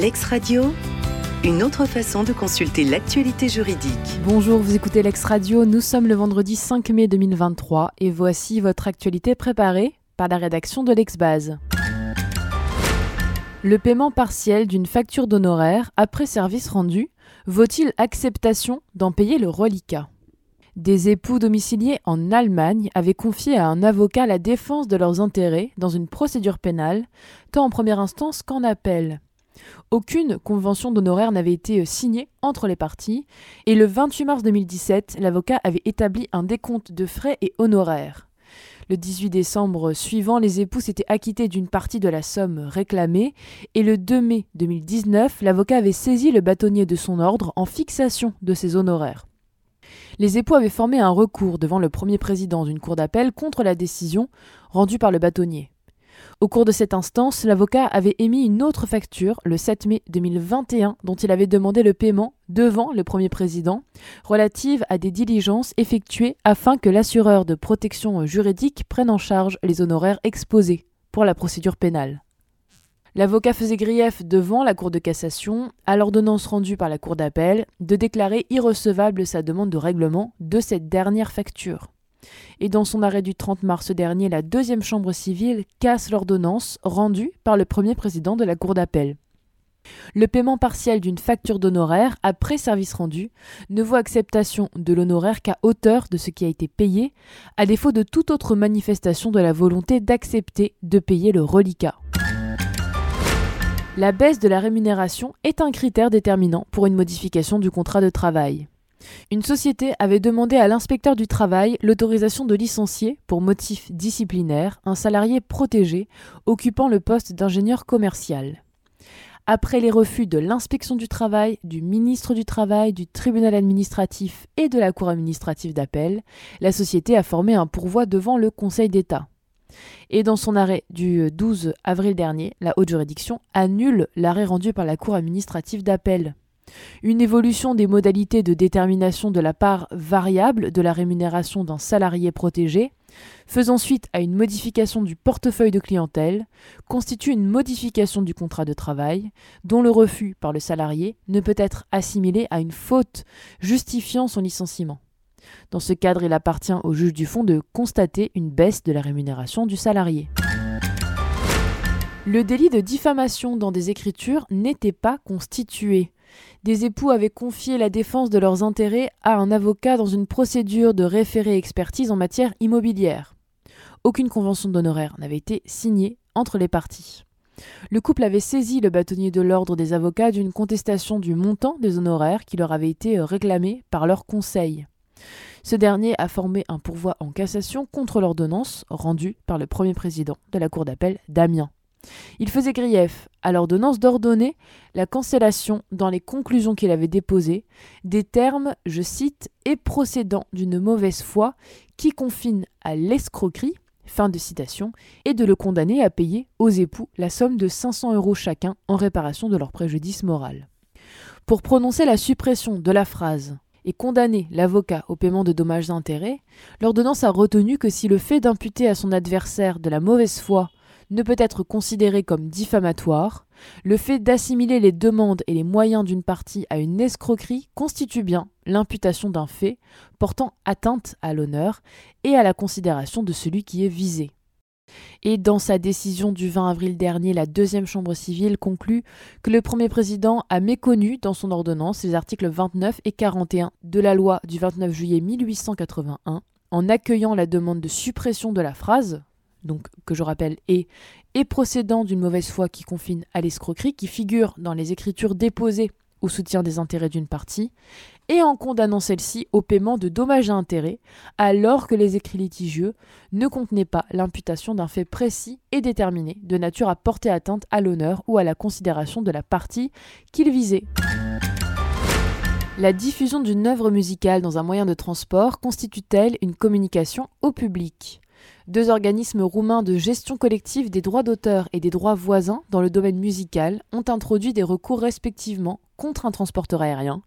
Lex Radio, une autre façon de consulter l'actualité juridique. Bonjour, vous écoutez Lex Radio, nous sommes le vendredi 5 mai 2023 et voici votre actualité préparée par la rédaction de l'Exbase. Le paiement partiel d'une facture d'honoraires après service rendu vaut-il acceptation d'en payer le reliquat? Des époux domiciliés en Allemagne avaient confié à un avocat la défense de leurs intérêts dans une procédure pénale, tant en première instance qu'en appel. Aucune convention d'honoraires n'avait été signée entre les parties, et le 28 mars 2017, l'avocat avait établi un décompte de frais et honoraires. Le 18 décembre suivant, les époux s'étaient acquittés d'une partie de la somme réclamée, et le 2 mai 2019, l'avocat avait saisi le bâtonnier de son ordre en fixation de ses honoraires. Les époux avaient formé un recours devant le premier président d'une cour d'appel contre la décision rendue par le bâtonnier. Au cours de cette instance, l'avocat avait émis une autre facture le 7 mai 2021 dont il avait demandé le paiement devant le premier président relative à des diligences effectuées afin que l'assureur de protection juridique prenne en charge les honoraires exposés pour la procédure pénale. L'avocat faisait grief devant la Cour de cassation, à l'ordonnance rendue par la Cour d'appel, de déclarer irrecevable sa demande de règlement de cette dernière facture. Et dans son arrêt du 30 mars dernier, la deuxième chambre civile casse l'ordonnance rendue par le premier président de la Cour d'appel. Le paiement partiel d'une facture d'honoraires après service rendu ne vaut acceptation de l'honoraire qu'à hauteur de ce qui a été payé, à défaut de toute autre manifestation de la volonté d'accepter de payer le reliquat. La baisse de la rémunération est un critère déterminant pour une modification du contrat de travail. Une société avait demandé à l'inspecteur du travail l'autorisation de licencier, pour motif disciplinaire, un salarié protégé occupant le poste d'ingénieur commercial. Après les refus de l'inspection du travail, du ministre du Travail, du tribunal administratif et de la Cour administrative d'appel, la société a formé un pourvoi devant le Conseil d'État. Et dans son arrêt du 12 avril dernier, la haute juridiction annule l'arrêt rendu par la Cour administrative d'appel. Une évolution des modalités de détermination de la part variable de la rémunération d'un salarié protégé, faisant suite à une modification du portefeuille de clientèle, constitue une modification du contrat de travail, dont le refus par le salarié ne peut être assimilé à une faute justifiant son licenciement. Dans ce cadre, il appartient au juge du fond de constater une baisse de la rémunération du salarié. Le délit de diffamation dans des écritures n'était pas constitué. Des époux avaient confié la défense de leurs intérêts à un avocat dans une procédure de référé expertise en matière immobilière. Aucune convention d'honoraires n'avait été signée entre les parties. Le couple avait saisi le bâtonnier de l'ordre des avocats d'une contestation du montant des honoraires qui leur avait été réclamé par leur conseil. Ce dernier a formé un pourvoi en cassation contre l'ordonnance rendue par le premier président de la Cour d'appel d'Amiens. Il faisait grief à l'ordonnance d'ordonner la cancellation dans les conclusions qu'il avait déposées des termes, je cite, et procédant d'une mauvaise foi qui confine à l'escroquerie, fin de citation, et de le condamner à payer aux époux la somme de 500 euros chacun en réparation de leur préjudice moral. Pour prononcer la suppression de la phrase et condamner l'avocat au paiement de dommages et intérêts, l'ordonnance a retenu que si le fait d'imputer à son adversaire de la mauvaise foi ne peut être considéré comme diffamatoire, le fait d'assimiler les demandes et les moyens d'une partie à une escroquerie constitue bien l'imputation d'un fait portant atteinte à l'honneur et à la considération de celui qui est visé. Et dans sa décision du 20 avril dernier, la deuxième chambre civile conclut que le premier président a méconnu dans son ordonnance les articles 29 et 41 de la loi du 29 juillet 1881 en accueillant la demande de suppression de la phrase donc que je rappelle est et procédant d'une mauvaise foi qui confine à l'escroquerie, qui figure dans les écritures déposées au soutien des intérêts d'une partie, et en condamnant celle-ci au paiement de dommages à intérêts, alors que les écrits litigieux ne contenaient pas l'imputation d'un fait précis et déterminé, de nature à porter atteinte à l'honneur ou à la considération de la partie qu'il visait. La diffusion d'une œuvre musicale dans un moyen de transport constitue-t-elle une communication au public? Deux organismes roumains de gestion collective des droits d'auteur et des droits voisins dans le domaine musical ont introduit des recours respectivement contre un transporteur aérien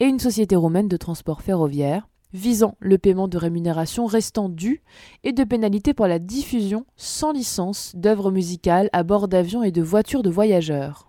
et une société roumaine de transport ferroviaire, visant le paiement de rémunérations restant dues et de pénalités pour la diffusion sans licence d'œuvres musicales à bord d'avions et de voitures de voyageurs.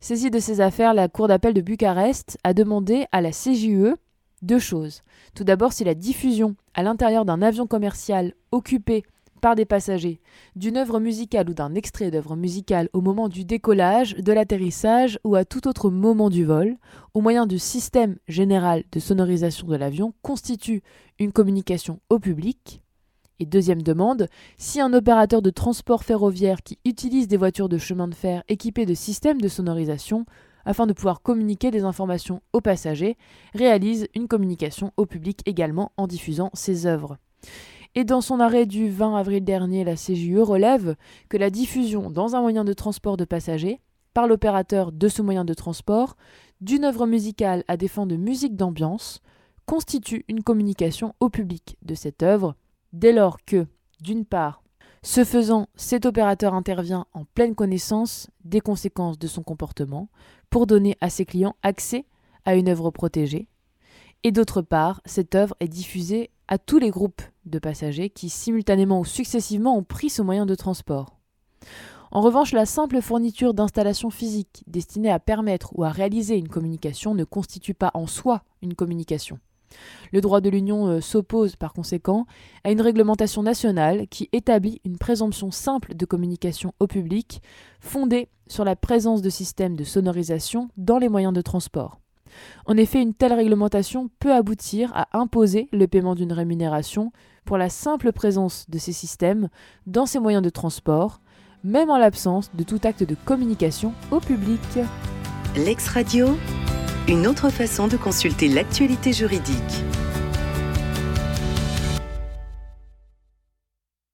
Saisie de ces affaires, la Cour d'appel de Bucarest a demandé à la CJUE deux choses. Tout d'abord, si la diffusion à l'intérieur d'un avion commercial occupé par des passagers d'une œuvre musicale ou d'un extrait d'œuvre musicale au moment du décollage, de l'atterrissage ou à tout autre moment du vol, au moyen du système général de sonorisation de l'avion, constitue une communication au public. Et deuxième demande, si un opérateur de transport ferroviaire qui utilise des voitures de chemin de fer équipées de systèmes de sonorisation afin de pouvoir communiquer des informations aux passagers, réalise une communication au public également en diffusant ses œuvres. Et dans son arrêt du 20 avril dernier, la CJUE relève que la diffusion dans un moyen de transport de passagers, par l'opérateur de ce moyen de transport, d'une œuvre musicale à des fins de musique d'ambiance, constitue une communication au public de cette œuvre, dès lors que, d'une part, ce faisant, cet opérateur intervient en pleine connaissance des conséquences de son comportement pour donner à ses clients accès à une œuvre protégée, et d'autre part, cette œuvre est diffusée à tous les groupes de passagers qui simultanément ou successivement ont pris ce moyen de transport. En revanche, la simple fourniture d'installations physiques destinées à permettre ou à réaliser une communication ne constitue pas en soi une communication. Le droit de l'Union euh, s'oppose par conséquent à une réglementation nationale qui établit une présomption simple de communication au public fondée sur la présence de systèmes de sonorisation dans les moyens de transport. En effet, une telle réglementation peut aboutir à imposer le paiement d'une rémunération pour la simple présence de ces systèmes dans ces moyens de transport, même en l'absence de tout acte de communication au public. L'ex-radio, une autre façon de consulter l'actualité juridique.